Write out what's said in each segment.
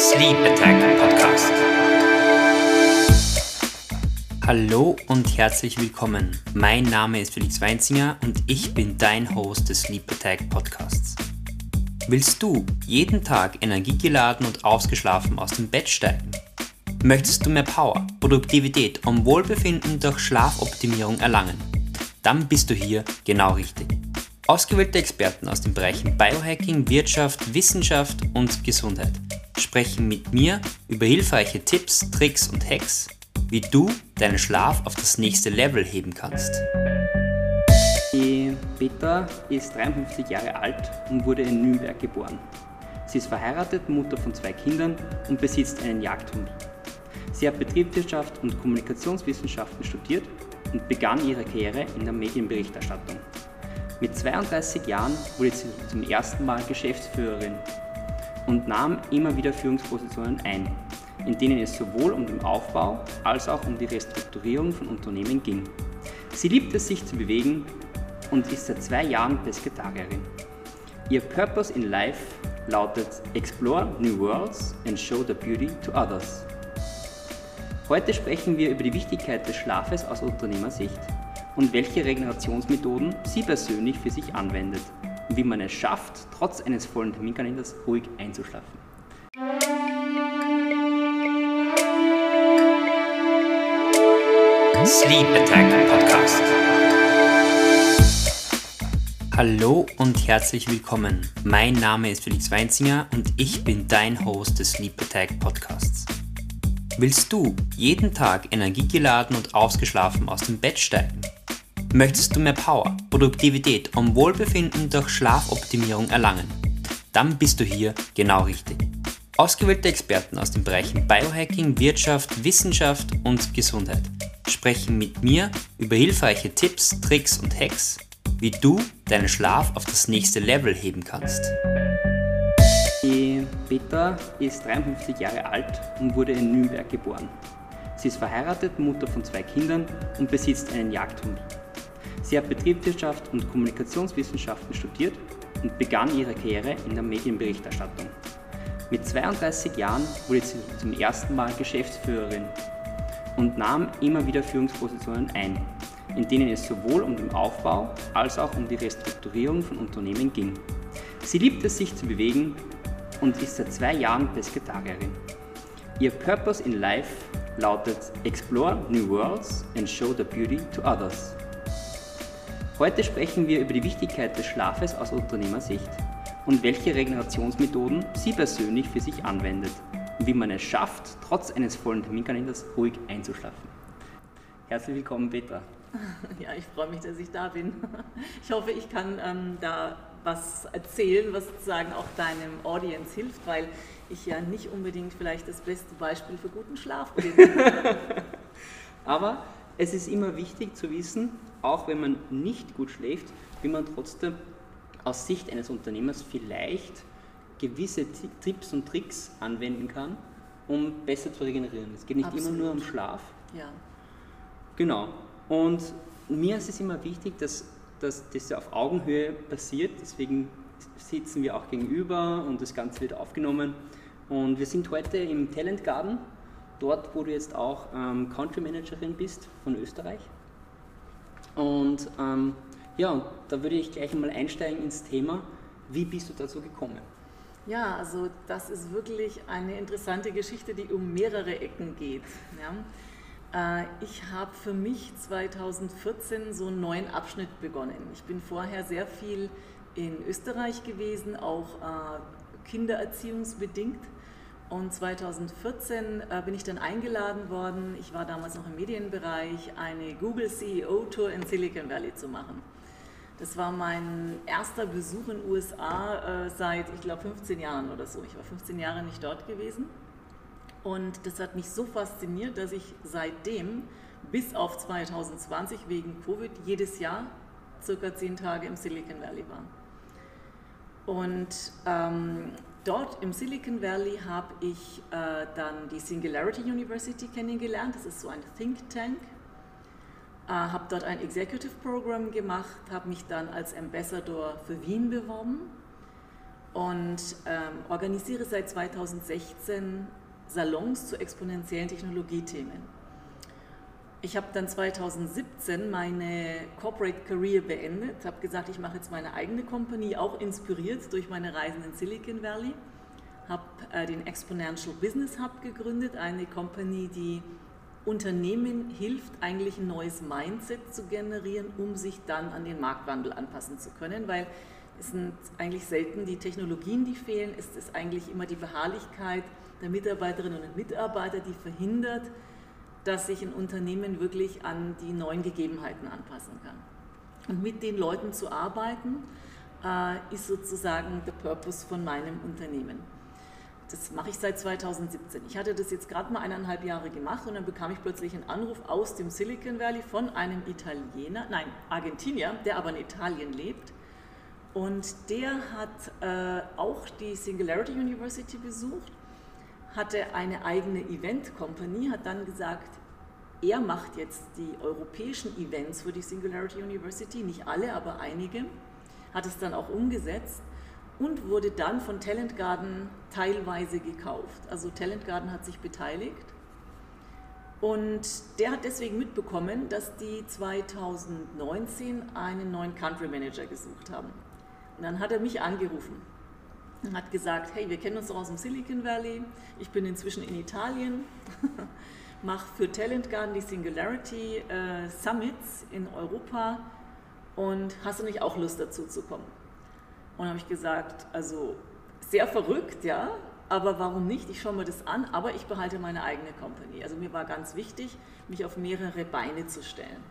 Sleep Attack Podcast. Hallo und herzlich willkommen. Mein Name ist Felix Weinzinger und ich bin dein Host des Sleep Attack Podcasts. Willst du jeden Tag energiegeladen und ausgeschlafen aus dem Bett steigen? Möchtest du mehr Power, Produktivität und Wohlbefinden durch Schlafoptimierung erlangen? Dann bist du hier genau richtig. Ausgewählte Experten aus den Bereichen Biohacking, Wirtschaft, Wissenschaft und Gesundheit sprechen mit mir über hilfreiche Tipps, Tricks und Hacks, wie du deinen Schlaf auf das nächste Level heben kannst. Die Petra ist 53 Jahre alt und wurde in Nürnberg geboren. Sie ist verheiratet, Mutter von zwei Kindern und besitzt einen Jagdhund. Sie hat Betriebswirtschaft und Kommunikationswissenschaften studiert und begann ihre Karriere in der Medienberichterstattung. Mit 32 Jahren wurde sie zum ersten Mal Geschäftsführerin und nahm immer wieder Führungspositionen ein, in denen es sowohl um den Aufbau als auch um die Restrukturierung von Unternehmen ging. Sie liebt es, sich zu bewegen und ist seit zwei Jahren Pesketarierin. Ihr Purpose in Life lautet Explore New Worlds and Show the Beauty to Others. Heute sprechen wir über die Wichtigkeit des Schlafes aus Unternehmersicht und welche Regenerationsmethoden sie persönlich für sich anwendet und wie man es schafft, trotz eines vollen Terminkalenders ruhig einzuschlafen. Sleep Attack Podcast. Hallo und herzlich willkommen. Mein Name ist Felix Weinzinger und ich bin dein Host des Sleep Attack Podcasts. Willst du jeden Tag energiegeladen und ausgeschlafen aus dem Bett steigen? Möchtest du mehr Power, Produktivität und Wohlbefinden durch Schlafoptimierung erlangen? Dann bist du hier genau richtig. Ausgewählte Experten aus den Bereichen Biohacking, Wirtschaft, Wissenschaft und Gesundheit sprechen mit mir über hilfreiche Tipps, Tricks und Hacks, wie du deinen Schlaf auf das nächste Level heben kannst. Die Petra ist 53 Jahre alt und wurde in Nürnberg geboren. Sie ist verheiratet, Mutter von zwei Kindern und besitzt einen Jagdhund. Sie hat Betriebswirtschaft und Kommunikationswissenschaften studiert und begann ihre Karriere in der Medienberichterstattung. Mit 32 Jahren wurde sie zum ersten Mal Geschäftsführerin und nahm immer wieder Führungspositionen ein, in denen es sowohl um den Aufbau als auch um die Restrukturierung von Unternehmen ging. Sie liebt es, sich zu bewegen und ist seit zwei Jahren Pesketarierin. Ihr Purpose in Life lautet Explore New Worlds and Show the Beauty to Others. Heute sprechen wir über die Wichtigkeit des Schlafes aus Unternehmersicht und welche Regenerationsmethoden sie persönlich für sich anwendet und wie man es schafft, trotz eines vollen Terminkalenders ruhig einzuschlafen. Herzlich willkommen, Petra. Ja, ich freue mich, dass ich da bin. Ich hoffe, ich kann ähm, da was erzählen, was sozusagen auch deinem Audience hilft, weil ich ja nicht unbedingt vielleicht das beste Beispiel für guten Schlaf bin. Aber es ist immer wichtig zu wissen, auch wenn man nicht gut schläft, wie man trotzdem aus Sicht eines Unternehmers vielleicht gewisse Tipps und Tricks anwenden kann, um besser zu regenerieren. Es geht nicht Absolut. immer nur um Schlaf. Ja. Genau. Und mir ist es immer wichtig, dass, dass das auf Augenhöhe passiert. Deswegen sitzen wir auch gegenüber und das Ganze wird aufgenommen. Und wir sind heute im Talent Garden, dort, wo du jetzt auch ähm, Country Managerin bist von Österreich. Und ähm, ja, da würde ich gleich mal einsteigen ins Thema. Wie bist du dazu gekommen? Ja, also das ist wirklich eine interessante Geschichte, die um mehrere Ecken geht. Ja. Äh, ich habe für mich 2014 so einen neuen Abschnitt begonnen. Ich bin vorher sehr viel in Österreich gewesen, auch äh, kindererziehungsbedingt. Und 2014 äh, bin ich dann eingeladen worden, ich war damals noch im Medienbereich, eine Google CEO Tour in Silicon Valley zu machen. Das war mein erster Besuch in den USA äh, seit, ich glaube, 15 Jahren oder so. Ich war 15 Jahre nicht dort gewesen. Und das hat mich so fasziniert, dass ich seitdem bis auf 2020 wegen Covid jedes Jahr circa 10 Tage im Silicon Valley war. Und ähm, Dort im Silicon Valley habe ich äh, dann die Singularity University kennengelernt. Das ist so ein Think Tank. Äh, habe dort ein Executive Program gemacht, habe mich dann als Ambassador für Wien beworben und ähm, organisiere seit 2016 Salons zu exponentiellen Technologiethemen. Ich habe dann 2017 meine Corporate Career beendet, habe gesagt, ich mache jetzt meine eigene Company, auch inspiriert durch meine Reisen in Silicon Valley. Habe äh, den Exponential Business Hub gegründet, eine Company, die Unternehmen hilft, eigentlich ein neues Mindset zu generieren, um sich dann an den Marktwandel anpassen zu können, weil es sind eigentlich selten die Technologien, die fehlen, es ist eigentlich immer die Beharrlichkeit der Mitarbeiterinnen und Mitarbeiter, die verhindert, dass sich ein Unternehmen wirklich an die neuen Gegebenheiten anpassen kann. Und mit den Leuten zu arbeiten, äh, ist sozusagen der Purpose von meinem Unternehmen. Das mache ich seit 2017. Ich hatte das jetzt gerade mal eineinhalb Jahre gemacht und dann bekam ich plötzlich einen Anruf aus dem Silicon Valley von einem Italiener, nein, Argentinier, der aber in Italien lebt. Und der hat äh, auch die Singularity University besucht hatte eine eigene Event Company, hat dann gesagt, er macht jetzt die europäischen Events für die Singularity University, nicht alle, aber einige, hat es dann auch umgesetzt und wurde dann von Talent Garden teilweise gekauft. Also Talent Garden hat sich beteiligt und der hat deswegen mitbekommen, dass die 2019 einen neuen Country Manager gesucht haben. Und dann hat er mich angerufen und hat gesagt, hey, wir kennen uns doch aus dem Silicon Valley, ich bin inzwischen in Italien, mache für Talent Garden die Singularity äh, Summits in Europa und hast du nicht auch Lust dazu zu kommen? Und habe ich gesagt, also sehr verrückt, ja, aber warum nicht? Ich schaue mir das an, aber ich behalte meine eigene Company. Also mir war ganz wichtig, mich auf mehrere Beine zu stellen.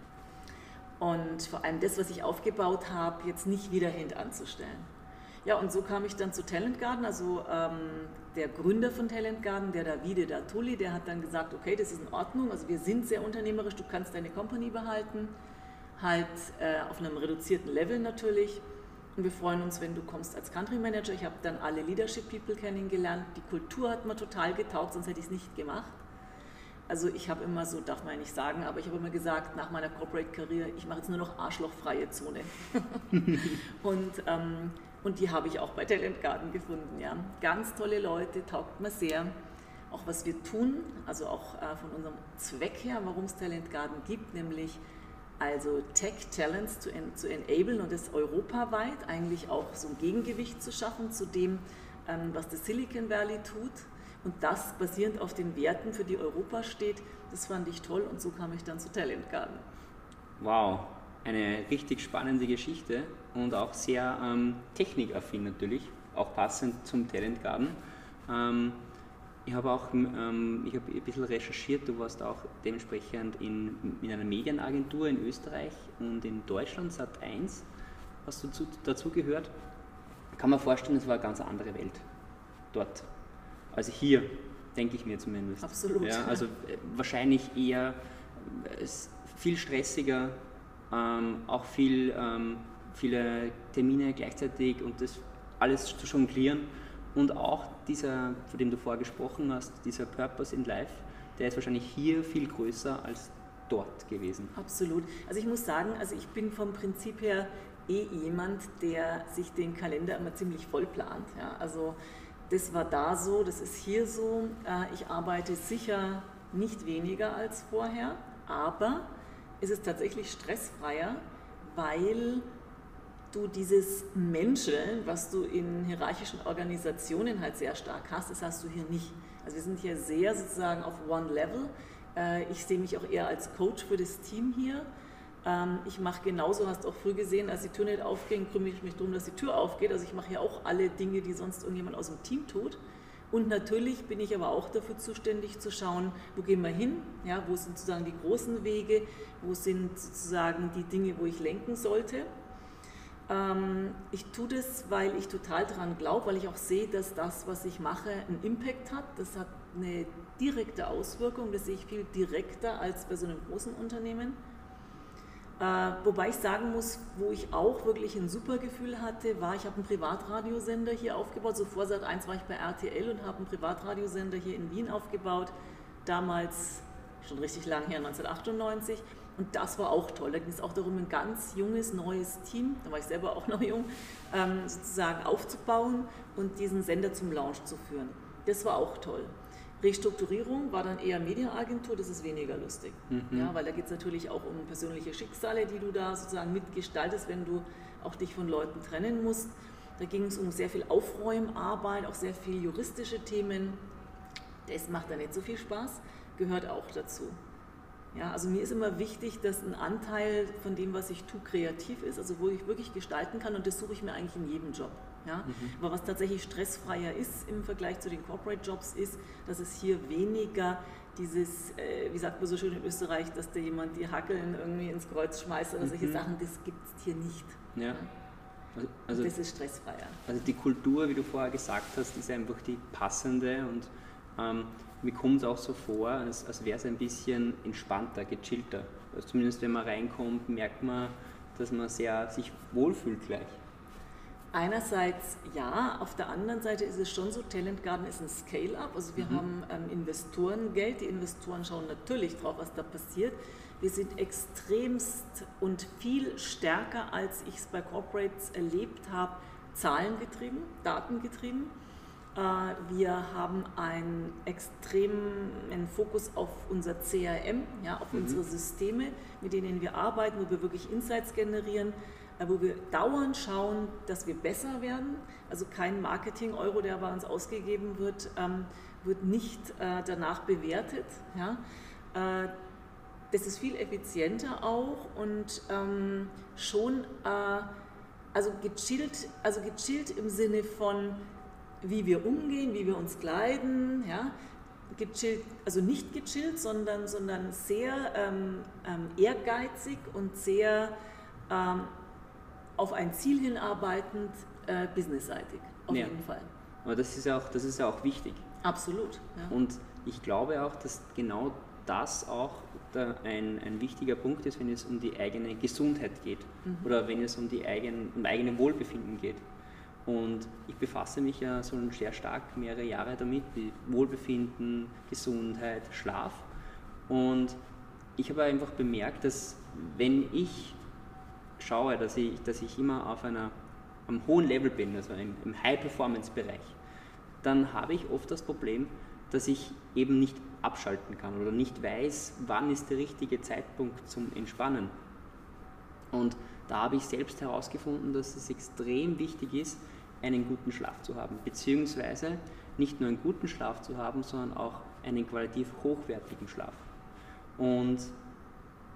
Und vor allem das, was ich aufgebaut habe, jetzt nicht wieder hintanzustellen. Ja, und so kam ich dann zu Talent Garden. Also ähm, der Gründer von Talent Garden, der Davide Datuli, der hat dann gesagt, okay, das ist in Ordnung. Also wir sind sehr unternehmerisch, du kannst deine Company behalten, halt äh, auf einem reduzierten Level natürlich. Und wir freuen uns, wenn du kommst als Country Manager. Ich habe dann alle Leadership People kennengelernt. Die Kultur hat mir total getaugt, sonst hätte ich es nicht gemacht. Also ich habe immer so, darf man ja nicht sagen, aber ich habe immer gesagt, nach meiner Corporate-Karriere, ich mache jetzt nur noch arschlochfreie Zone. und ähm, und die habe ich auch bei Talent Garden gefunden. Ja. Ganz tolle Leute, taugt mir sehr. Auch was wir tun, also auch äh, von unserem Zweck her, warum es Talent Garden gibt, nämlich also Tech Talents zu, en zu enablen und es europaweit eigentlich auch so ein Gegengewicht zu schaffen zu dem, ähm, was das Silicon Valley tut. Und das basierend auf den Werten, für die Europa steht, das fand ich toll und so kam ich dann zu Talent Garden. Wow, eine richtig spannende Geschichte und auch sehr ähm, technikaffin natürlich, auch passend zum Talent Garden. Ähm, ich habe auch ähm, ich hab ein bisschen recherchiert, du warst auch dementsprechend in, in einer Medienagentur in Österreich und in Deutschland, Sat1, hast du zu, dazu gehört. Kann man vorstellen, es war eine ganz andere Welt dort. Also hier, denke ich mir zumindest. Absolut. Ja, also äh, wahrscheinlich eher äh, viel stressiger, ähm, auch viel, ähm, viele Termine gleichzeitig und das alles zu jonglieren. Und auch dieser, von dem du vorher gesprochen hast, dieser Purpose in Life, der ist wahrscheinlich hier viel größer als dort gewesen. Absolut. Also ich muss sagen, also ich bin vom Prinzip her eh jemand, der sich den Kalender immer ziemlich voll plant. Ja. Also das war da so, das ist hier so. Äh, ich arbeite sicher nicht weniger als vorher, aber ist es tatsächlich stressfreier, weil du dieses Menscheln, was du in hierarchischen Organisationen halt sehr stark hast, das hast du hier nicht. Also wir sind hier sehr sozusagen auf One Level. Äh, ich sehe mich auch eher als Coach für das Team hier. Ähm, ich mache genauso, hast du auch früh gesehen, als die Tür nicht aufging, kümmere ich mich darum, dass die Tür aufgeht. Also ich mache ja auch alle Dinge, die sonst irgendjemand aus dem Team tut. Und natürlich bin ich aber auch dafür zuständig zu schauen, wo gehen wir hin, ja, wo sind sozusagen die großen Wege, wo sind sozusagen die Dinge, wo ich lenken sollte. Ähm, ich tue das, weil ich total daran glaube, weil ich auch sehe, dass das, was ich mache, einen Impact hat. Das hat eine direkte Auswirkung, das sehe ich viel direkter als bei so einem großen Unternehmen. Äh, wobei ich sagen muss, wo ich auch wirklich ein super Gefühl hatte, war, ich habe einen Privatradiosender hier aufgebaut. So vor Sat 1 war ich bei RTL und habe einen Privatradiosender hier in Wien aufgebaut. Damals, schon richtig lang her, 1998. Und das war auch toll. Da ging es auch darum, ein ganz junges, neues Team, da war ich selber auch noch jung, ähm, sozusagen aufzubauen und diesen Sender zum Launch zu führen. Das war auch toll. Restrukturierung war dann eher Medienagentur, das ist weniger lustig. Mhm. Ja, weil da geht es natürlich auch um persönliche Schicksale, die du da sozusagen mitgestaltest, wenn du auch dich von Leuten trennen musst. Da ging es um sehr viel Aufräumarbeit, auch sehr viel juristische Themen. Das macht da nicht so viel Spaß, gehört auch dazu. Ja, also mir ist immer wichtig, dass ein Anteil von dem, was ich tue, kreativ ist, also wo ich wirklich gestalten kann und das suche ich mir eigentlich in jedem Job. Ja? Mhm. Aber was tatsächlich stressfreier ist im Vergleich zu den Corporate Jobs, ist, dass es hier weniger dieses, äh, wie sagt man so schön in Österreich, dass da jemand die Hackeln irgendwie ins Kreuz schmeißt oder mhm. solche Sachen, das gibt es hier nicht. Ja. ja? Also, also, das ist stressfreier. Also die Kultur, wie du vorher gesagt hast, ist einfach die passende und ähm, mir kommt es auch so vor, als, als wäre es ein bisschen entspannter, gechillter. Also zumindest wenn man reinkommt, merkt man, dass man sehr sich wohlfühlt gleich. Einerseits ja, auf der anderen Seite ist es schon so, Talent Garden ist ein Scale-up, also wir mhm. haben ähm, Investorengeld, die Investoren schauen natürlich drauf, was da passiert. Wir sind extremst und viel stärker, als ich es bei Corporates erlebt habe, zahlengetrieben, datengetrieben. Äh, wir haben einen extremen Fokus auf unser CRM, ja, auf mhm. unsere Systeme, mit denen wir arbeiten, wo wir wirklich Insights generieren, äh, wo wir dauernd schauen, dass wir besser werden. Also kein Marketing-Euro, der bei uns ausgegeben wird, ähm, wird nicht äh, danach bewertet. Ja. Das ist viel effizienter auch und ähm, schon also gechillt, also gechillt im Sinne von wie wir umgehen, wie wir uns kleiden, ja, gechillt, also nicht gechillt, sondern, sondern sehr ähm, ähm, ehrgeizig und sehr ähm, auf ein Ziel hinarbeitend, äh, businessseitig, auf ja. jeden Fall. Aber das ist ja auch, das ist ja auch wichtig. Absolut. Ja. Und ich glaube auch, dass genau das auch ein, ein wichtiger Punkt ist, wenn es um die eigene Gesundheit geht mhm. oder wenn es um die eigen, um eigene Wohlbefinden geht. Und ich befasse mich ja so sehr stark mehrere Jahre damit, wie Wohlbefinden, Gesundheit, Schlaf. Und ich habe einfach bemerkt, dass wenn ich schaue, dass ich, dass ich immer auf einer, einem hohen Level bin, also im, im High-Performance-Bereich, dann habe ich oft das Problem, dass ich eben nicht abschalten kann oder nicht weiß, wann ist der richtige Zeitpunkt zum Entspannen. Und da habe ich selbst herausgefunden, dass es extrem wichtig ist, einen guten Schlaf zu haben, beziehungsweise nicht nur einen guten Schlaf zu haben, sondern auch einen qualitativ hochwertigen Schlaf. Und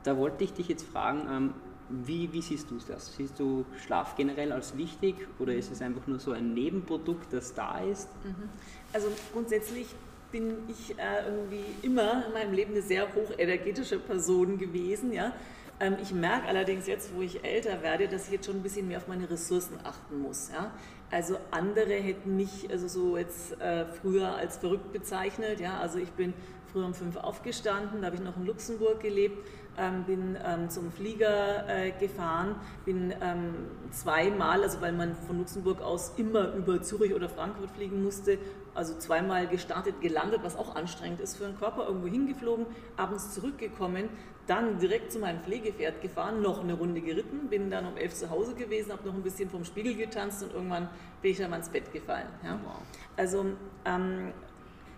da wollte ich dich jetzt fragen, ähm, wie, wie, siehst du das? Siehst du Schlaf generell als wichtig oder ist es einfach nur so ein Nebenprodukt, das da ist? Mhm. Also grundsätzlich bin ich äh, irgendwie immer in meinem Leben eine sehr hochenergetische Person gewesen. Ja? Ähm, ich merke allerdings jetzt, wo ich älter werde, dass ich jetzt schon ein bisschen mehr auf meine Ressourcen achten muss. Ja? Also andere hätten mich also so jetzt äh, früher als verrückt bezeichnet. Ja? Also ich bin früher um fünf aufgestanden, da habe ich noch in Luxemburg gelebt, ähm, bin ähm, zum Flieger äh, gefahren, bin ähm, zweimal, also weil man von Luxemburg aus immer über Zürich oder Frankfurt fliegen musste, also zweimal gestartet, gelandet, was auch anstrengend ist für den Körper, irgendwo hingeflogen, abends zurückgekommen, dann direkt zu meinem Pflegepferd gefahren, noch eine Runde geritten, bin dann um elf zu Hause gewesen, habe noch ein bisschen vom Spiegel getanzt und irgendwann bin ich dann mal ins Bett gefallen. Ja? Wow. Also ähm,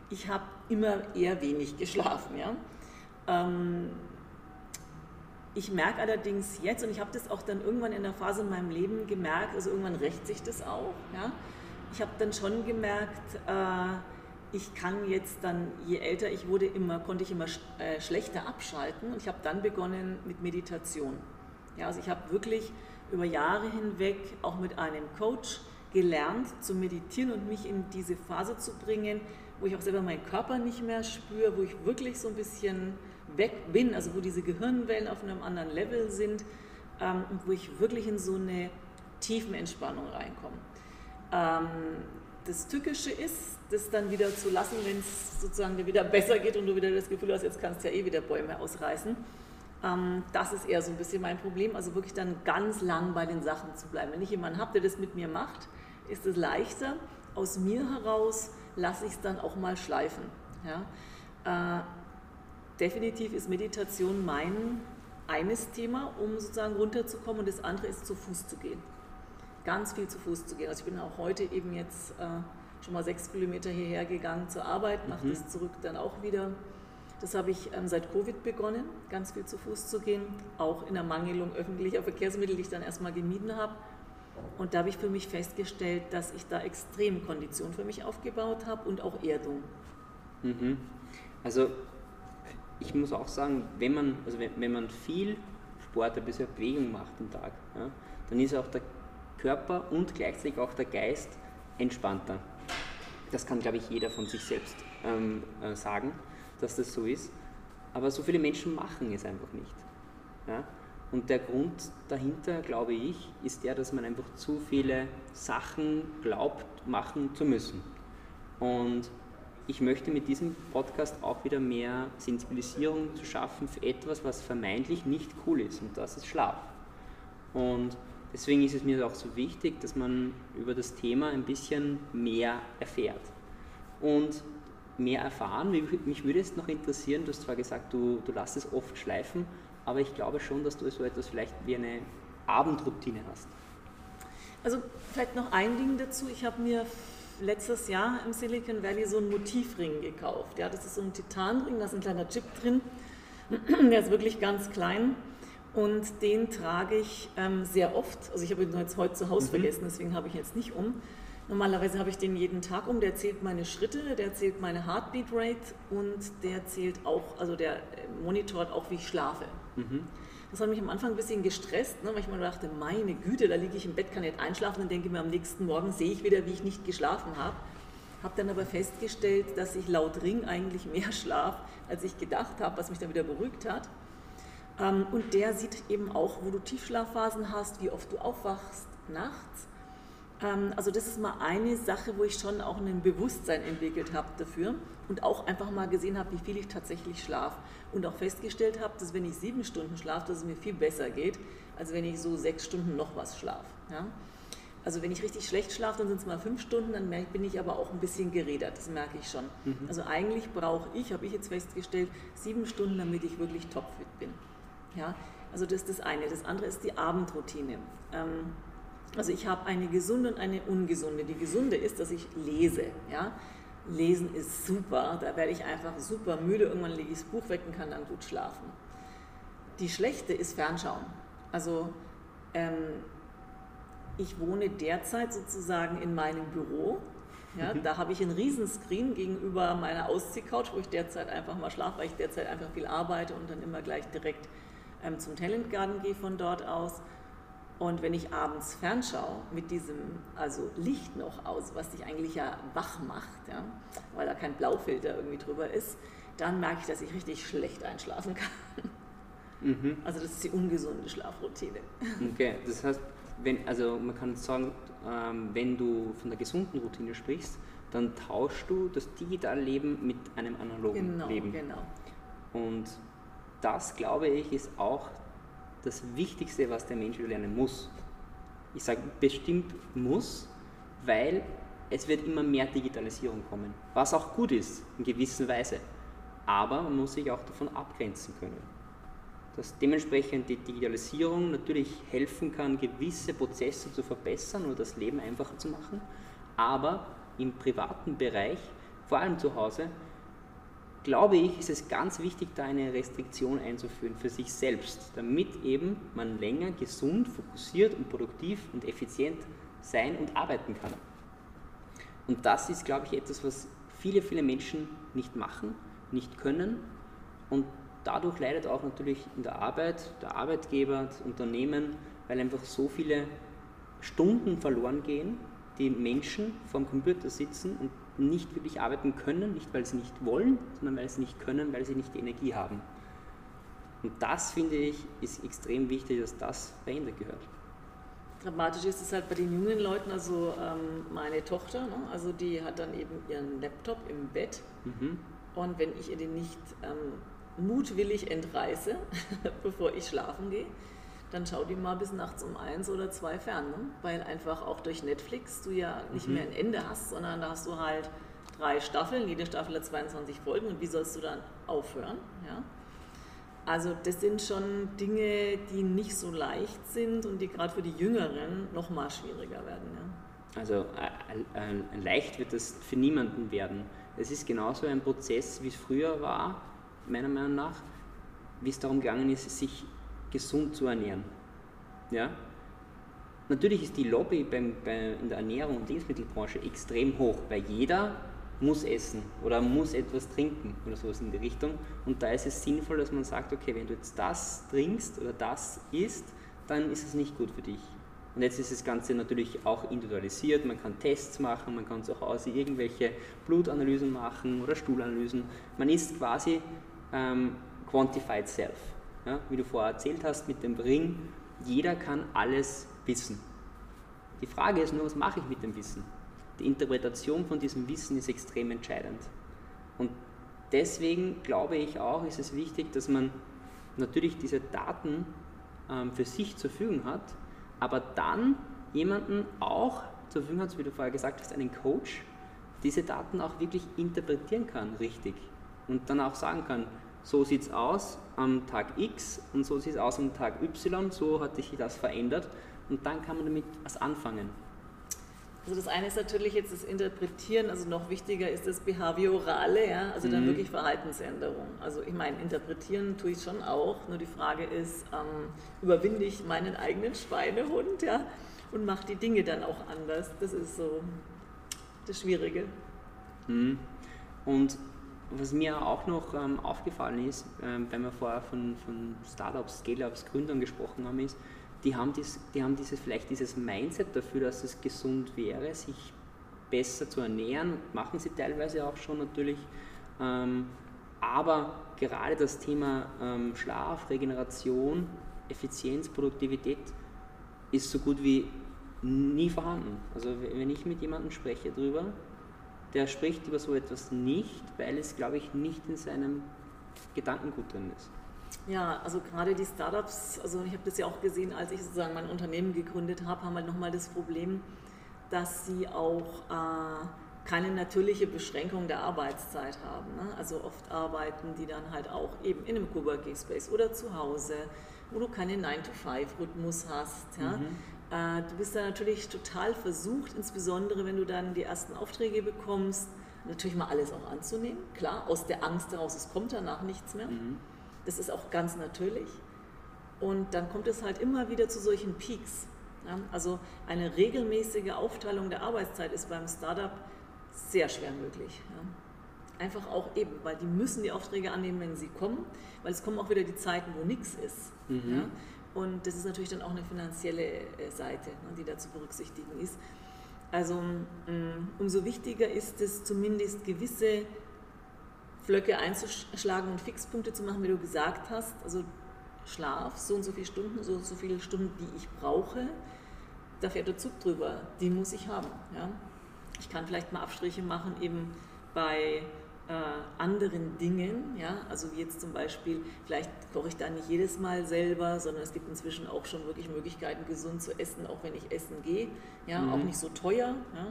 ich habe immer eher wenig geschlafen. Ja? Ich merke allerdings jetzt, und ich habe das auch dann irgendwann in der Phase in meinem Leben gemerkt, also irgendwann rächt sich das auch. Ja? Ich habe dann schon gemerkt, äh, ich kann jetzt dann, je älter ich wurde, immer, konnte ich immer äh, schlechter abschalten und ich habe dann begonnen mit Meditation. Ja, also ich habe wirklich über Jahre hinweg auch mit einem Coach gelernt zu meditieren und mich in diese Phase zu bringen, wo ich auch selber meinen Körper nicht mehr spüre, wo ich wirklich so ein bisschen weg bin, also wo diese Gehirnwellen auf einem anderen Level sind ähm, und wo ich wirklich in so eine tiefen Entspannung reinkomme. Ähm, das Tückische ist, das dann wieder zu lassen, wenn es sozusagen wieder besser geht und du wieder das Gefühl hast, jetzt kannst du ja eh wieder Bäume ausreißen. Ähm, das ist eher so ein bisschen mein Problem, also wirklich dann ganz lang bei den Sachen zu bleiben. Wenn ich jemanden habe, der das mit mir macht, ist es leichter. Aus mir heraus lasse ich es dann auch mal schleifen. Ja? Äh, definitiv ist Meditation mein eines Thema, um sozusagen runterzukommen und das andere ist zu Fuß zu gehen. Ganz viel zu Fuß zu gehen. Also ich bin auch heute eben jetzt äh, schon mal sechs Kilometer hierher gegangen zur Arbeit, mache mhm. das zurück dann auch wieder. Das habe ich ähm, seit Covid begonnen, ganz viel zu Fuß zu gehen, auch in der Mangelung öffentlicher Verkehrsmittel, die ich dann erstmal gemieden habe. Und da habe ich für mich festgestellt, dass ich da extrem Kondition für mich aufgebaut habe und auch Erdung. Mhm. Also ich muss auch sagen, wenn man, also wenn, wenn man viel Sport, ein bisschen Bewegung macht am Tag, ja, dann ist auch der Körper und gleichzeitig auch der Geist entspannter. Das kann, glaube ich, jeder von sich selbst ähm, äh, sagen, dass das so ist. Aber so viele Menschen machen es einfach nicht. Ja? Und der Grund dahinter, glaube ich, ist der, dass man einfach zu viele Sachen glaubt, machen zu müssen. Und ich möchte mit diesem Podcast auch wieder mehr Sensibilisierung zu schaffen für etwas, was vermeintlich nicht cool ist und das ist Schlaf. Und deswegen ist es mir auch so wichtig, dass man über das Thema ein bisschen mehr erfährt. Und mehr erfahren, mich würde es noch interessieren, du hast zwar gesagt, du, du lässt es oft schleifen, aber ich glaube schon, dass du so etwas vielleicht wie eine Abendroutine hast. Also vielleicht noch ein Ding dazu, ich habe mir letztes Jahr im Silicon Valley so einen Motivring gekauft. Ja, das ist so ein Titanring, da ist ein kleiner Chip drin. Der ist wirklich ganz klein und den trage ich ähm, sehr oft. Also ich habe ihn jetzt heute zu Hause mhm. vergessen, deswegen habe ich ihn jetzt nicht um. Normalerweise habe ich den jeden Tag um. Der zählt meine Schritte, der zählt meine Heartbeat Rate und der zählt auch, also der monitort auch, wie ich schlafe. Mhm. Das hat mich am Anfang ein bisschen gestresst, ne, weil ich mir dachte, meine Güte, da liege ich im Bett, kann nicht einschlafen und denke mir, am nächsten Morgen sehe ich wieder, wie ich nicht geschlafen habe. Habe dann aber festgestellt, dass ich laut Ring eigentlich mehr schlaf, als ich gedacht habe, was mich dann wieder beruhigt hat. Ähm, und der sieht eben auch, wo du Tiefschlafphasen hast, wie oft du aufwachst nachts. Ähm, also das ist mal eine Sache, wo ich schon auch ein Bewusstsein entwickelt habe dafür und auch einfach mal gesehen habe, wie viel ich tatsächlich schlafe und auch festgestellt habe, dass wenn ich sieben Stunden schlafe, dass es mir viel besser geht, als wenn ich so sechs Stunden noch was schlafe. Ja? Also wenn ich richtig schlecht schlafe, dann sind es mal fünf Stunden, dann bin ich aber auch ein bisschen gerädert, das merke ich schon. Mhm. Also eigentlich brauche ich, habe ich jetzt festgestellt, sieben Stunden, damit ich wirklich topfit bin. Ja? Also das ist das eine. Das andere ist die Abendroutine. Ähm, also ich habe eine gesunde und eine ungesunde. Die gesunde ist, dass ich lese. Ja? Lesen ist super, da werde ich einfach super müde, irgendwann lege ich das Buch weg und kann dann gut schlafen. Die schlechte ist Fernschauen. Also ähm, ich wohne derzeit sozusagen in meinem Büro. Ja, mhm. da habe ich einen Riesenscreen gegenüber meiner Ausziehcouch, wo ich derzeit einfach mal schlafe, weil ich derzeit einfach viel arbeite und dann immer gleich direkt ähm, zum Talent Garden gehe von dort aus. Und wenn ich abends fernschaue mit diesem also Licht noch aus, was dich eigentlich ja wach macht, ja, weil da kein Blaufilter irgendwie drüber ist, dann merke ich, dass ich richtig schlecht einschlafen kann. Mhm. Also das ist die ungesunde Schlafroutine. Okay, das heißt, wenn, also man kann sagen, ähm, wenn du von der gesunden Routine sprichst, dann tauschst du das digitale Leben mit einem analogen genau, Leben. Genau. Und das, glaube ich, ist auch das Wichtigste, was der Mensch lernen muss. Ich sage bestimmt muss, weil es wird immer mehr Digitalisierung kommen, was auch gut ist in gewisser Weise. Aber man muss sich auch davon abgrenzen können. Dass dementsprechend die Digitalisierung natürlich helfen kann, gewisse Prozesse zu verbessern oder das Leben einfacher zu machen, aber im privaten Bereich, vor allem zu Hause, glaube ich, ist es ganz wichtig, da eine Restriktion einzuführen für sich selbst, damit eben man länger gesund, fokussiert und produktiv und effizient sein und arbeiten kann. Und das ist, glaube ich, etwas, was viele, viele Menschen nicht machen, nicht können und dadurch leidet auch natürlich in der Arbeit der Arbeitgeber, das Unternehmen, weil einfach so viele Stunden verloren gehen, die Menschen vorm Computer sitzen und nicht wirklich arbeiten können, nicht weil sie nicht wollen, sondern weil sie nicht können, weil sie nicht die Energie haben. Und das finde ich ist extrem wichtig, dass das verhindert gehört. Dramatisch ist es halt bei den jungen Leuten, also ähm, meine Tochter, ne, also die hat dann eben ihren Laptop im Bett mhm. und wenn ich ihr den nicht ähm, mutwillig entreiße, bevor ich schlafen gehe, dann schau die mal bis nachts um eins oder zwei fern, ne? weil einfach auch durch Netflix du ja nicht mhm. mehr ein Ende hast, sondern da hast du halt drei Staffeln, jede Staffel hat 22 Folgen und wie sollst du dann aufhören? Ja? Also das sind schon Dinge, die nicht so leicht sind und die gerade für die Jüngeren noch mal schwieriger werden. Ja. Also äh, äh, leicht wird das für niemanden werden. Es ist genauso ein Prozess, wie es früher war, meiner Meinung nach, wie es darum gegangen ist, sich gesund zu ernähren. Ja? Natürlich ist die Lobby beim, bei, in der Ernährung und Lebensmittelbranche extrem hoch, weil jeder muss essen oder muss etwas trinken oder sowas in die Richtung. Und da ist es sinnvoll, dass man sagt, okay, wenn du jetzt das trinkst oder das isst, dann ist es nicht gut für dich. Und jetzt ist das Ganze natürlich auch individualisiert, man kann Tests machen, man kann zu Hause irgendwelche Blutanalysen machen oder Stuhlanalysen. Man ist quasi ähm, quantified self. Ja? Wie du vorher erzählt hast mit dem Ring, jeder kann alles wissen. Die Frage ist nur, was mache ich mit dem Wissen? Die Interpretation von diesem Wissen ist extrem entscheidend. Und deswegen glaube ich auch, ist es wichtig, dass man natürlich diese Daten ähm, für sich zur Verfügung hat, aber dann jemanden auch zur Verfügung hat, wie du vorher gesagt hast, einen Coach, diese Daten auch wirklich interpretieren kann, richtig. Und dann auch sagen kann, so sieht es aus am Tag X und so sieht es aus am Tag Y, so hat sich das verändert und dann kann man damit was anfangen. Also das eine ist natürlich jetzt das Interpretieren, also noch wichtiger ist das Behaviorale, ja, also dann mhm. wirklich Verhaltensänderung. Also ich meine, interpretieren tue ich schon auch, nur die Frage ist, ähm, überwinde ich meinen eigenen Schweinehund, ja, und mache die Dinge dann auch anders. Das ist so das Schwierige. Mhm. Und was mir auch noch ähm, aufgefallen ist, ähm, wenn wir vorher von, von Startups, Scale-Ups, Gründern gesprochen haben, ist, die haben, dies, die haben dieses, vielleicht dieses Mindset dafür, dass es gesund wäre, sich besser zu ernähren, machen sie teilweise auch schon natürlich. Ähm, aber gerade das Thema ähm, Schlaf, Regeneration, Effizienz, Produktivität ist so gut wie nie vorhanden. Also wenn ich mit jemandem spreche darüber, der spricht über so etwas nicht, weil es, glaube ich, nicht in seinem Gedankengut drin ist. Ja, also gerade die Startups, also ich habe das ja auch gesehen, als ich sozusagen mein Unternehmen gegründet habe, haben halt nochmal das Problem, dass sie auch äh, keine natürliche Beschränkung der Arbeitszeit haben. Ne? Also oft arbeiten die dann halt auch eben in einem Coworking Space oder zu Hause, wo du keinen 9-to-5-Rhythmus hast. Ja? Mhm. Äh, du bist da natürlich total versucht, insbesondere wenn du dann die ersten Aufträge bekommst, natürlich mal alles auch anzunehmen. Klar, aus der Angst heraus, es kommt danach nichts mehr. Mhm. Das ist auch ganz natürlich. Und dann kommt es halt immer wieder zu solchen Peaks. Ja? Also eine regelmäßige Aufteilung der Arbeitszeit ist beim Startup sehr schwer möglich. Ja? Einfach auch eben, weil die müssen die Aufträge annehmen, wenn sie kommen, weil es kommen auch wieder die Zeiten, wo nichts ist. Mhm. Ja? Und das ist natürlich dann auch eine finanzielle äh, Seite, ne, die da zu berücksichtigen ist. Also mm, umso wichtiger ist es zumindest gewisse Flöcke einzuschlagen und Fixpunkte zu machen, wie du gesagt hast. Also Schlaf, so und so viele Stunden, so und so viele Stunden, die ich brauche. Da fährt der Zug drüber. Die muss ich haben. Ja? Ich kann vielleicht mal Abstriche machen, eben bei äh, anderen Dingen, ja, also wie jetzt zum Beispiel, vielleicht koche ich da nicht jedes Mal selber, sondern es gibt inzwischen auch schon wirklich Möglichkeiten, gesund zu essen, auch wenn ich essen gehe, ja, mhm. auch nicht so teuer, ja.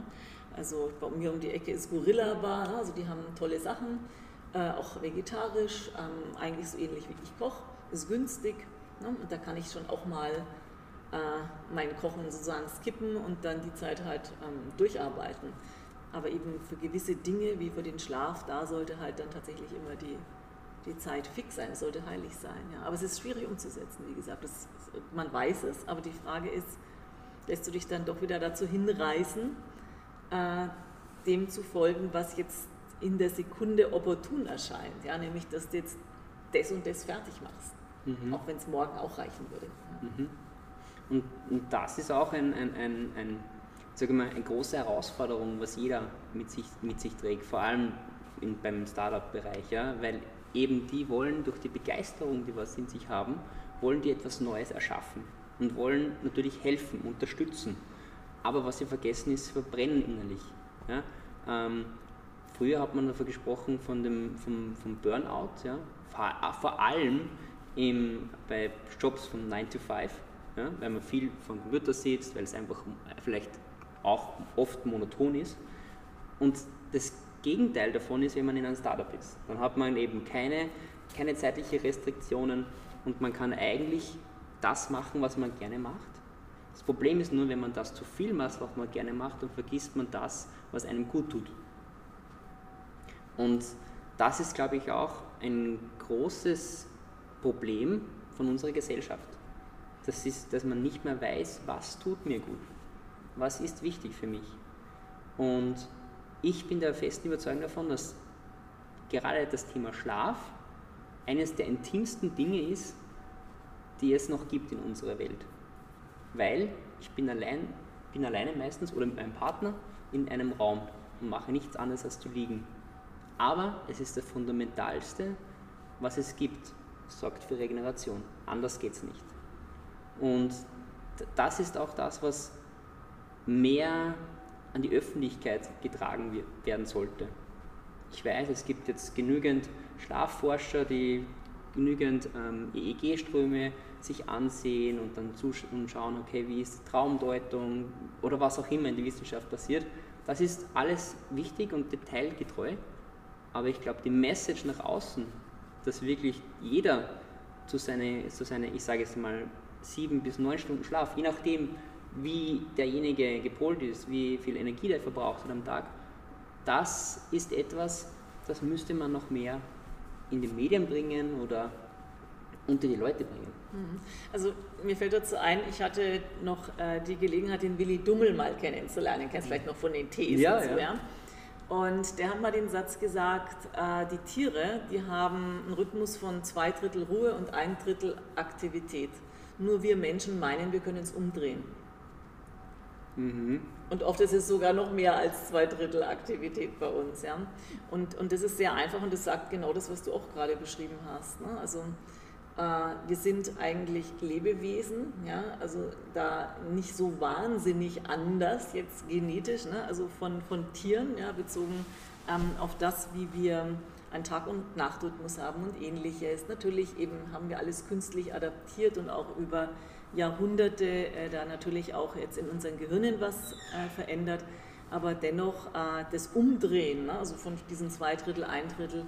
also bei mir um die Ecke ist Gorilla Bar, also die haben tolle Sachen, äh, auch vegetarisch, ähm, eigentlich so ähnlich wie ich koche, ist günstig ne? und da kann ich schon auch mal äh, mein Kochen sozusagen skippen und dann die Zeit halt ähm, durcharbeiten. Aber eben für gewisse Dinge wie für den Schlaf, da sollte halt dann tatsächlich immer die, die Zeit fix sein, es sollte heilig sein. Ja. Aber es ist schwierig umzusetzen, wie gesagt. Das, man weiß es, aber die Frage ist, lässt du dich dann doch wieder dazu hinreißen, äh, dem zu folgen, was jetzt in der Sekunde opportun erscheint, ja, nämlich dass du jetzt das und das fertig machst, mhm. auch wenn es morgen auch reichen würde. Mhm. Und, und, das ist auch ein, ein, ein, ein sage mal, eine große Herausforderung, was jeder mit sich, mit sich trägt, vor allem in, beim Startup-Bereich, ja, weil eben die wollen durch die Begeisterung, die was in sich haben, wollen die etwas Neues erschaffen und wollen natürlich helfen, unterstützen. Aber was sie vergessen ist, sie verbrennen innerlich. Ja. Ähm, Früher hat man davon gesprochen von dem, vom, vom Burnout, ja? vor, vor allem im, bei Jobs von 9 to 5, ja? weil man viel vom Computer sitzt, weil es einfach vielleicht auch oft monoton ist. Und das Gegenteil davon ist, wenn man in einem Startup ist. Dann hat man eben keine keine zeitlichen Restriktionen und man kann eigentlich das machen, was man gerne macht. Das Problem ist nur, wenn man das zu viel macht, was man gerne macht, dann vergisst man das, was einem gut tut. Und das ist, glaube ich, auch ein großes Problem von unserer Gesellschaft. Das ist, dass man nicht mehr weiß, was tut mir gut, was ist wichtig für mich. Und ich bin der festen Überzeugung davon, dass gerade das Thema Schlaf eines der intimsten Dinge ist, die es noch gibt in unserer Welt. Weil ich bin, allein, bin alleine meistens oder mit meinem Partner in einem Raum und mache nichts anderes als zu liegen. Aber es ist das Fundamentalste, was es gibt, sorgt für Regeneration. Anders geht es nicht. Und das ist auch das, was mehr an die Öffentlichkeit getragen werden sollte. Ich weiß, es gibt jetzt genügend Schlafforscher, die genügend ähm, EEG-Ströme sich ansehen und dann schauen, okay, wie ist Traumdeutung oder was auch immer in der Wissenschaft passiert. Das ist alles wichtig und detailgetreu, aber ich glaube, die Message nach außen, dass wirklich jeder zu seiner, zu seine, ich sage jetzt mal, sieben bis neun Stunden Schlaf, je nachdem, wie derjenige gepolt ist, wie viel Energie der verbraucht hat am Tag, das ist etwas, das müsste man noch mehr in die Medien bringen oder unter die Leute bringen. Mhm. Also mir fällt dazu ein, ich hatte noch äh, die Gelegenheit, den Willi Dummel mal kennenzulernen. Kennst vielleicht noch von den Tees ja, und so, ja. ja. Und der hat mal den Satz gesagt, äh, die Tiere, die haben einen Rhythmus von zwei Drittel Ruhe und ein Drittel Aktivität. Nur wir Menschen meinen, wir können es umdrehen. Mhm. Und oft ist es sogar noch mehr als zwei Drittel Aktivität bei uns. Ja? Und, und das ist sehr einfach und das sagt genau das, was du auch gerade beschrieben hast. Ne? Also äh, wir sind eigentlich Lebewesen, ja? also da nicht so wahnsinnig anders jetzt genetisch, ne? also von, von Tieren ja, bezogen ähm, auf das, wie wir einen Tag- und Nachtrhythmus haben und ähnliches. Natürlich eben haben wir alles künstlich adaptiert und auch über Jahrhunderte äh, da natürlich auch jetzt in unseren Gehirnen was äh, verändert, aber dennoch äh, das Umdrehen, ne, also von diesen zwei Drittel, ein Drittel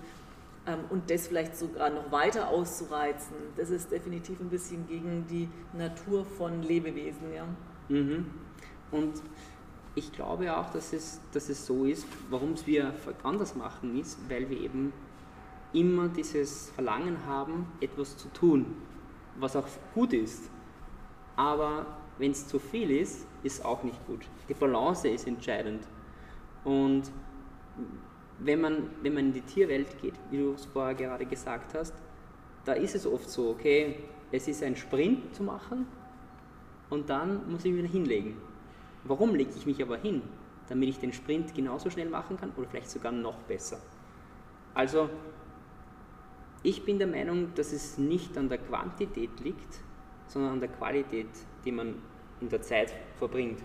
ähm, und das vielleicht sogar noch weiter auszureizen, das ist definitiv ein bisschen gegen die Natur von Lebewesen. Ja. Mhm. Und ich glaube auch, dass es, dass es so ist, warum es wir anders machen, ist, weil wir eben immer dieses Verlangen haben, etwas zu tun, was auch gut ist aber wenn es zu viel ist, ist auch nicht gut. Die Balance ist entscheidend. Und wenn man, wenn man in die Tierwelt geht, wie du es vorher gerade gesagt hast, da ist es oft so, okay, es ist ein Sprint zu machen und dann muss ich mich wieder hinlegen. Warum lege ich mich aber hin? Damit ich den Sprint genauso schnell machen kann oder vielleicht sogar noch besser. Also, ich bin der Meinung, dass es nicht an der Quantität liegt, sondern an der Qualität, die man in der Zeit verbringt.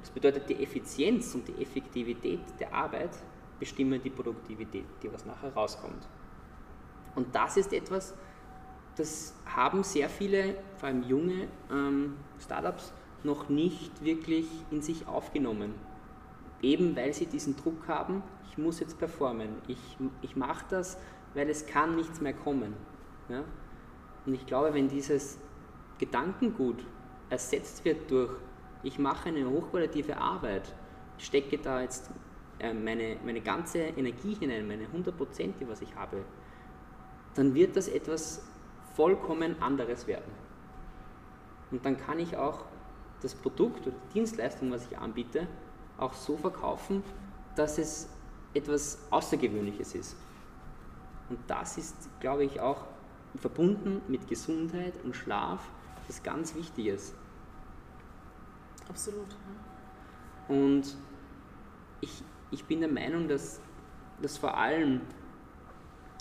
Das bedeutet, die Effizienz und die Effektivität der Arbeit bestimmen die Produktivität, die was nachher rauskommt. Und das ist etwas, das haben sehr viele, vor allem junge ähm, Startups, noch nicht wirklich in sich aufgenommen. Eben weil sie diesen Druck haben, ich muss jetzt performen, ich, ich mache das, weil es kann nichts mehr kommen. Ja? Und ich glaube, wenn dieses Gedankengut ersetzt wird durch, ich mache eine hochqualitative Arbeit, stecke da jetzt äh, meine, meine ganze Energie hinein, meine 100 Prozent, die was ich habe, dann wird das etwas vollkommen anderes werden. Und dann kann ich auch das Produkt oder die Dienstleistung, was ich anbiete, auch so verkaufen, dass es etwas Außergewöhnliches ist. Und das ist, glaube ich, auch verbunden mit Gesundheit und Schlaf das ganz Wichtiges. Absolut. Und ich, ich bin der Meinung, dass, dass vor allem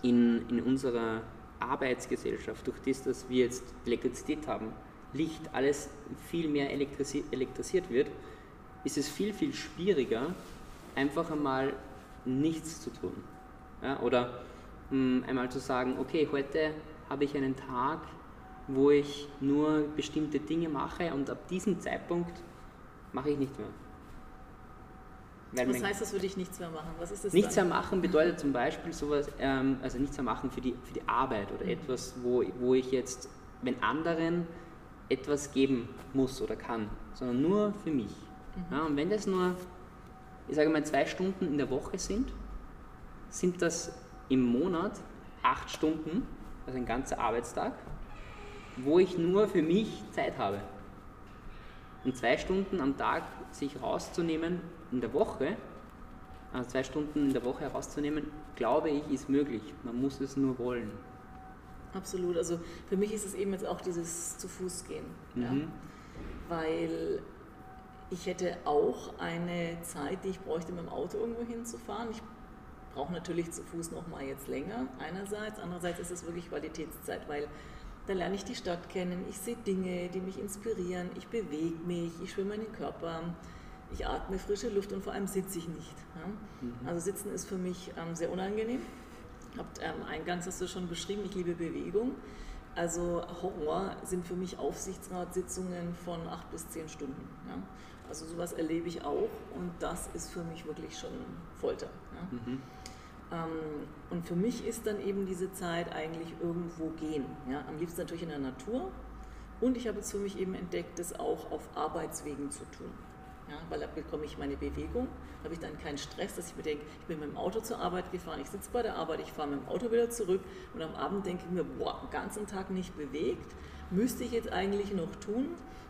in, in unserer Arbeitsgesellschaft, durch das, dass wir jetzt Elektrizität haben, Licht, alles viel mehr elektrisi elektrisiert wird, ist es viel, viel schwieriger, einfach einmal nichts zu tun. Ja, oder mh, hm, einmal zu sagen, okay, heute habe ich einen Tag, wo ich nur bestimmte Dinge mache und ab diesem Zeitpunkt mache ich nicht mehr. Weil Was heißt das für dich nichts mehr machen? Was ist das nichts dann? mehr machen bedeutet zum Beispiel sowas, ähm, also nichts mehr machen für die, für die Arbeit oder mhm. etwas, wo, wo ich jetzt, wenn anderen etwas geben muss oder kann, sondern nur für mich. Mhm. Ja, und wenn das nur, ich sage mal, zwei Stunden in der Woche sind, sind das im Monat acht Stunden, also ein ganzer Arbeitstag, wo ich nur für mich Zeit habe. Und zwei Stunden am Tag sich rauszunehmen in der Woche, also zwei Stunden in der Woche herauszunehmen, glaube ich, ist möglich. Man muss es nur wollen. Absolut. Also für mich ist es eben jetzt auch dieses zu Fuß gehen. Mhm. Ja? Weil ich hätte auch eine Zeit, die ich bräuchte, mit dem Auto irgendwo hinzufahren. Ich brauche natürlich zu Fuß noch mal jetzt länger, einerseits. Andererseits ist es wirklich Qualitätszeit, weil da lerne ich die Stadt kennen, ich sehe Dinge, die mich inspirieren, ich bewege mich, ich schwimme meinen Körper, ich atme frische Luft und vor allem sitze ich nicht. Mhm. Also Sitzen ist für mich ähm, sehr unangenehm. Habt, ähm, eingangs hast du schon beschrieben, ich liebe Bewegung. Also Horror sind für mich Aufsichtsratssitzungen von acht bis zehn Stunden. Ja? Also sowas erlebe ich auch und das ist für mich wirklich schon Folter. Ja? Mhm. Ähm, und für mich ist dann eben diese Zeit eigentlich irgendwo gehen. Ja? Am liebsten natürlich in der Natur. Und ich habe jetzt für mich eben entdeckt, das auch auf Arbeitswegen zu tun. Ja, weil da bekomme ich meine Bewegung, habe ich dann keinen Stress, dass ich mir denke, ich bin mit dem Auto zur Arbeit gefahren, ich sitze bei der Arbeit, ich fahre mit dem Auto wieder zurück und am Abend denke ich mir, boah, den ganzen Tag nicht bewegt, müsste ich jetzt eigentlich noch tun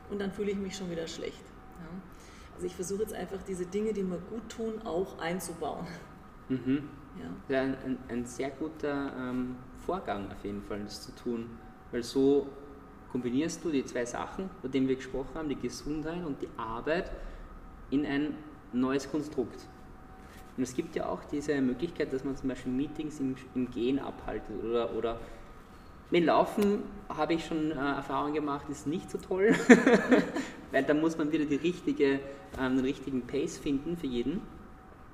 und dann fühle ich mich schon wieder schlecht. Ja. Also ich versuche jetzt einfach diese Dinge, die mir gut tun, auch einzubauen. Mhm. Ja. ja ein, ein, sehr guter ähm, Vorgang auf jeden Fall, das zu tun, weil so kombinierst du die zwei Sachen, von denen wir gesprochen haben, die Gesundheit und die Arbeit, in ein neues Konstrukt. Und es gibt ja auch diese Möglichkeit, dass man zum Beispiel Meetings im, im Gehen abhaltet oder, oder mit Laufen habe ich schon äh, Erfahrung gemacht, ist nicht so toll, weil da muss man wieder die richtige, ähm, den richtigen Pace finden für jeden.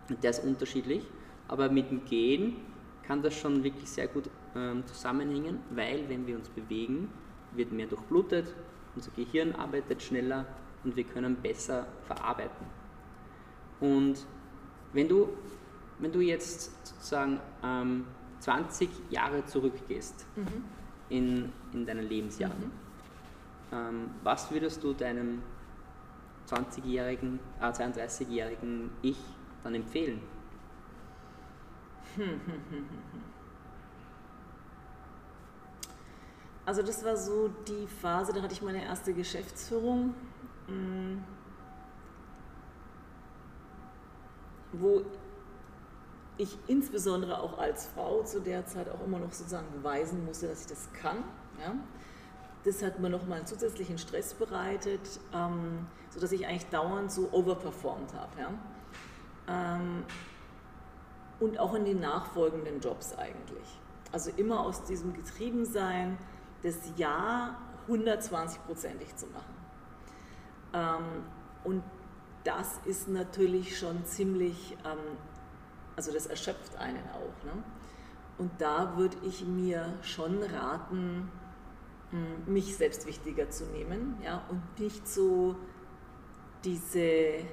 Und der ist unterschiedlich. Aber mit dem Gehen kann das schon wirklich sehr gut ähm, zusammenhängen, weil wenn wir uns bewegen, wird mehr durchblutet, unser Gehirn arbeitet schneller und wir können besser verarbeiten. Und wenn du, wenn du jetzt sozusagen ähm, 20 Jahre zurückgehst mhm. in, in deinen Lebensjahren, mhm. ähm, was würdest du deinem 20-jährigen, äh, 32-jährigen Ich dann empfehlen? Also das war so die Phase, da hatte ich meine erste Geschäftsführung Mm. wo ich insbesondere auch als Frau zu der Zeit auch immer noch sozusagen beweisen musste, dass ich das kann. Ja? Das hat mir nochmal einen zusätzlichen Stress bereitet, ähm, sodass ich eigentlich dauernd so overperformed habe. Ja? Ähm, und auch in den nachfolgenden Jobs eigentlich. Also immer aus diesem Getriebensein, das Ja 120-prozentig zu machen. Ähm, und das ist natürlich schon ziemlich, ähm, also das erschöpft einen auch. Ne? Und da würde ich mir schon raten, hm, mich selbst wichtiger zu nehmen ja, und nicht so diese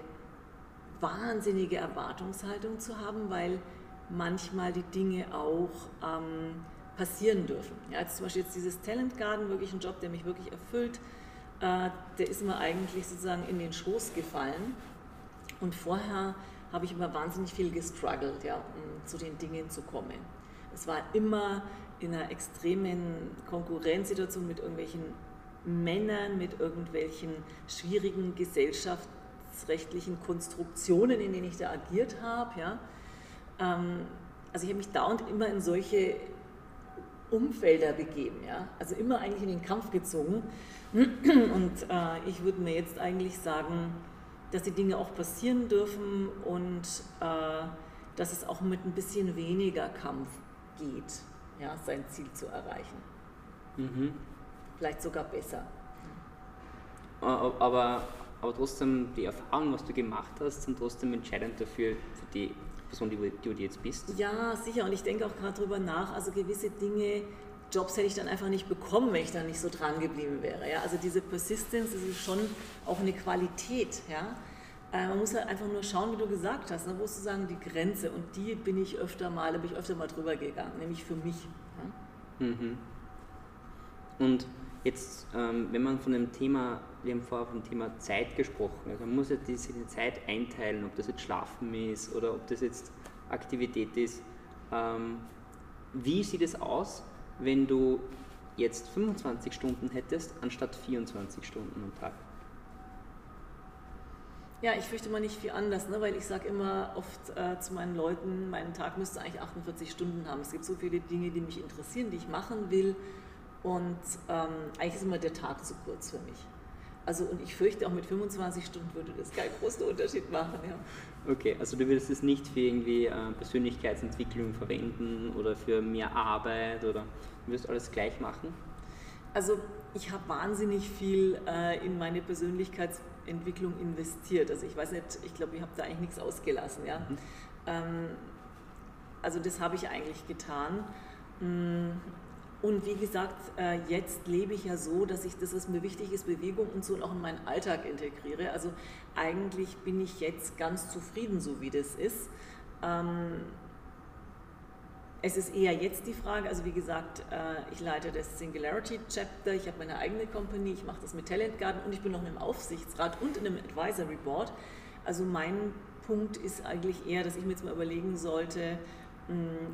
wahnsinnige Erwartungshaltung zu haben, weil manchmal die Dinge auch ähm, passieren dürfen. Ja, jetzt zum Beispiel jetzt dieses Talent Garden, wirklich ein Job, der mich wirklich erfüllt, äh, der ist mir eigentlich sozusagen in den Schoß gefallen. Und vorher habe ich immer wahnsinnig viel gestruggelt, ja, um zu den Dingen zu kommen. Es war immer in einer extremen Konkurrenzsituation mit irgendwelchen Männern, mit irgendwelchen schwierigen gesellschaftsrechtlichen Konstruktionen, in denen ich da agiert habe. Ja. Ähm, also ich habe mich dauernd immer in solche Umfelder begeben, ja. also immer eigentlich in den Kampf gezogen. Und äh, ich würde mir jetzt eigentlich sagen, dass die Dinge auch passieren dürfen und äh, dass es auch mit ein bisschen weniger Kampf geht, ja, sein Ziel zu erreichen. Mhm. Vielleicht sogar besser. Aber, aber trotzdem, die Erfahrungen, was du gemacht hast, sind trotzdem entscheidend dafür, für die Person, die, du jetzt bist. Ja, sicher. Und ich denke auch gerade darüber nach, also gewisse Dinge Jobs hätte ich dann einfach nicht bekommen, wenn ich da nicht so dran geblieben wäre. Ja? Also diese Persistence ist schon auch eine Qualität. Ja? Äh, man muss halt einfach nur schauen, wie du gesagt hast, ne? wo ist sozusagen die Grenze und die bin ich öfter mal, da bin ich öfter mal drüber gegangen, nämlich für mich. Ja? Mhm. Und jetzt, ähm, wenn man von dem Thema, wir haben vorher vom Thema Zeit gesprochen, also man muss ja diese Zeit einteilen, ob das jetzt Schlafen ist oder ob das jetzt Aktivität ist. Ähm, wie sieht es aus, wenn du jetzt 25 Stunden hättest, anstatt 24 Stunden am Tag? Ja, ich fürchte mal nicht viel anders, ne? weil ich sage immer oft äh, zu meinen Leuten, mein Tag müsste eigentlich 48 Stunden haben. Es gibt so viele Dinge, die mich interessieren, die ich machen will und ähm, eigentlich ist immer der Tag zu kurz für mich. Also und ich fürchte auch mit 25 Stunden würde das keinen großen Unterschied machen. Ja. Okay, also du würdest es nicht für irgendwie äh, Persönlichkeitsentwicklung verwenden oder für mehr Arbeit oder du wirst alles gleich machen? Also ich habe wahnsinnig viel äh, in meine Persönlichkeitsentwicklung investiert. Also ich weiß nicht, ich glaube, ich habe da eigentlich nichts ausgelassen. Ja? Mhm. Ähm, also das habe ich eigentlich getan. Mm, und wie gesagt, äh, jetzt lebe ich ja so, dass ich das, was mir wichtig ist, Bewegung und so auch in meinen Alltag integriere. Also eigentlich bin ich jetzt ganz zufrieden, so wie das ist. Ähm, es ist eher jetzt die Frage, also wie gesagt, äh, ich leite das Singularity Chapter, ich habe meine eigene Company, ich mache das mit Talent Garden und ich bin noch in einem Aufsichtsrat und in einem Advisory Board. Also mein Punkt ist eigentlich eher, dass ich mir jetzt mal überlegen sollte,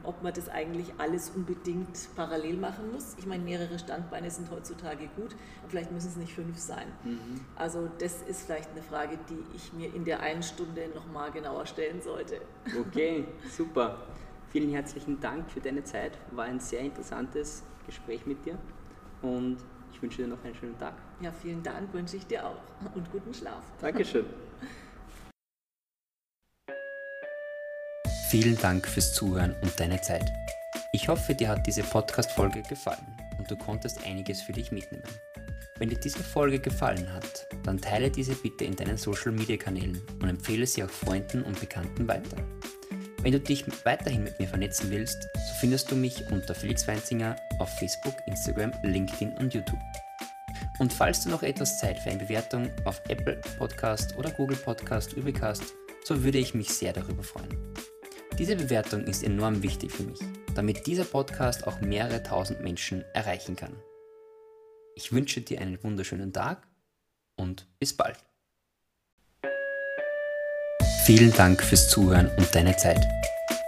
ob man das eigentlich alles unbedingt parallel machen muss. Ich meine, mehrere Standbeine sind heutzutage gut, aber vielleicht müssen es nicht fünf sein. Mhm. Also das ist vielleicht eine Frage, die ich mir in der einen Stunde nochmal genauer stellen sollte. Okay, super. Vielen herzlichen Dank für deine Zeit. War ein sehr interessantes Gespräch mit dir und ich wünsche dir noch einen schönen Tag. Ja, vielen Dank wünsche ich dir auch und guten Schlaf. Dankeschön. Vielen Dank fürs Zuhören und deine Zeit. Ich hoffe, dir hat diese Podcast-Folge gefallen und du konntest einiges für dich mitnehmen. Wenn dir diese Folge gefallen hat, dann teile diese bitte in deinen Social Media Kanälen und empfehle sie auch Freunden und Bekannten weiter. Wenn du dich weiterhin mit mir vernetzen willst, so findest du mich unter Felix Weinzinger auf Facebook, Instagram, LinkedIn und YouTube. Und falls du noch etwas Zeit für eine Bewertung auf Apple Podcast oder Google Podcast übrig hast, so würde ich mich sehr darüber freuen. Diese Bewertung ist enorm wichtig für mich, damit dieser Podcast auch mehrere tausend Menschen erreichen kann. Ich wünsche dir einen wunderschönen Tag und bis bald. Vielen Dank fürs Zuhören und deine Zeit.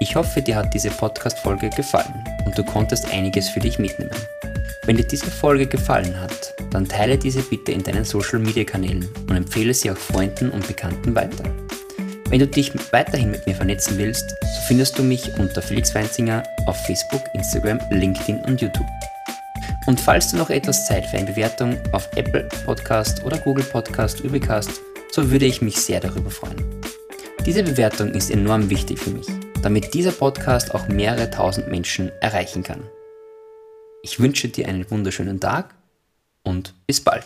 Ich hoffe, dir hat diese Podcast-Folge gefallen und du konntest einiges für dich mitnehmen. Wenn dir diese Folge gefallen hat, dann teile diese bitte in deinen Social Media Kanälen und empfehle sie auch Freunden und Bekannten weiter. Wenn du dich weiterhin mit mir vernetzen willst, so findest du mich unter Felix Weinzinger auf Facebook, Instagram, LinkedIn und YouTube. Und falls du noch etwas Zeit für eine Bewertung auf Apple Podcast oder Google Podcast übrig hast, so würde ich mich sehr darüber freuen. Diese Bewertung ist enorm wichtig für mich, damit dieser Podcast auch mehrere tausend Menschen erreichen kann. Ich wünsche dir einen wunderschönen Tag und bis bald.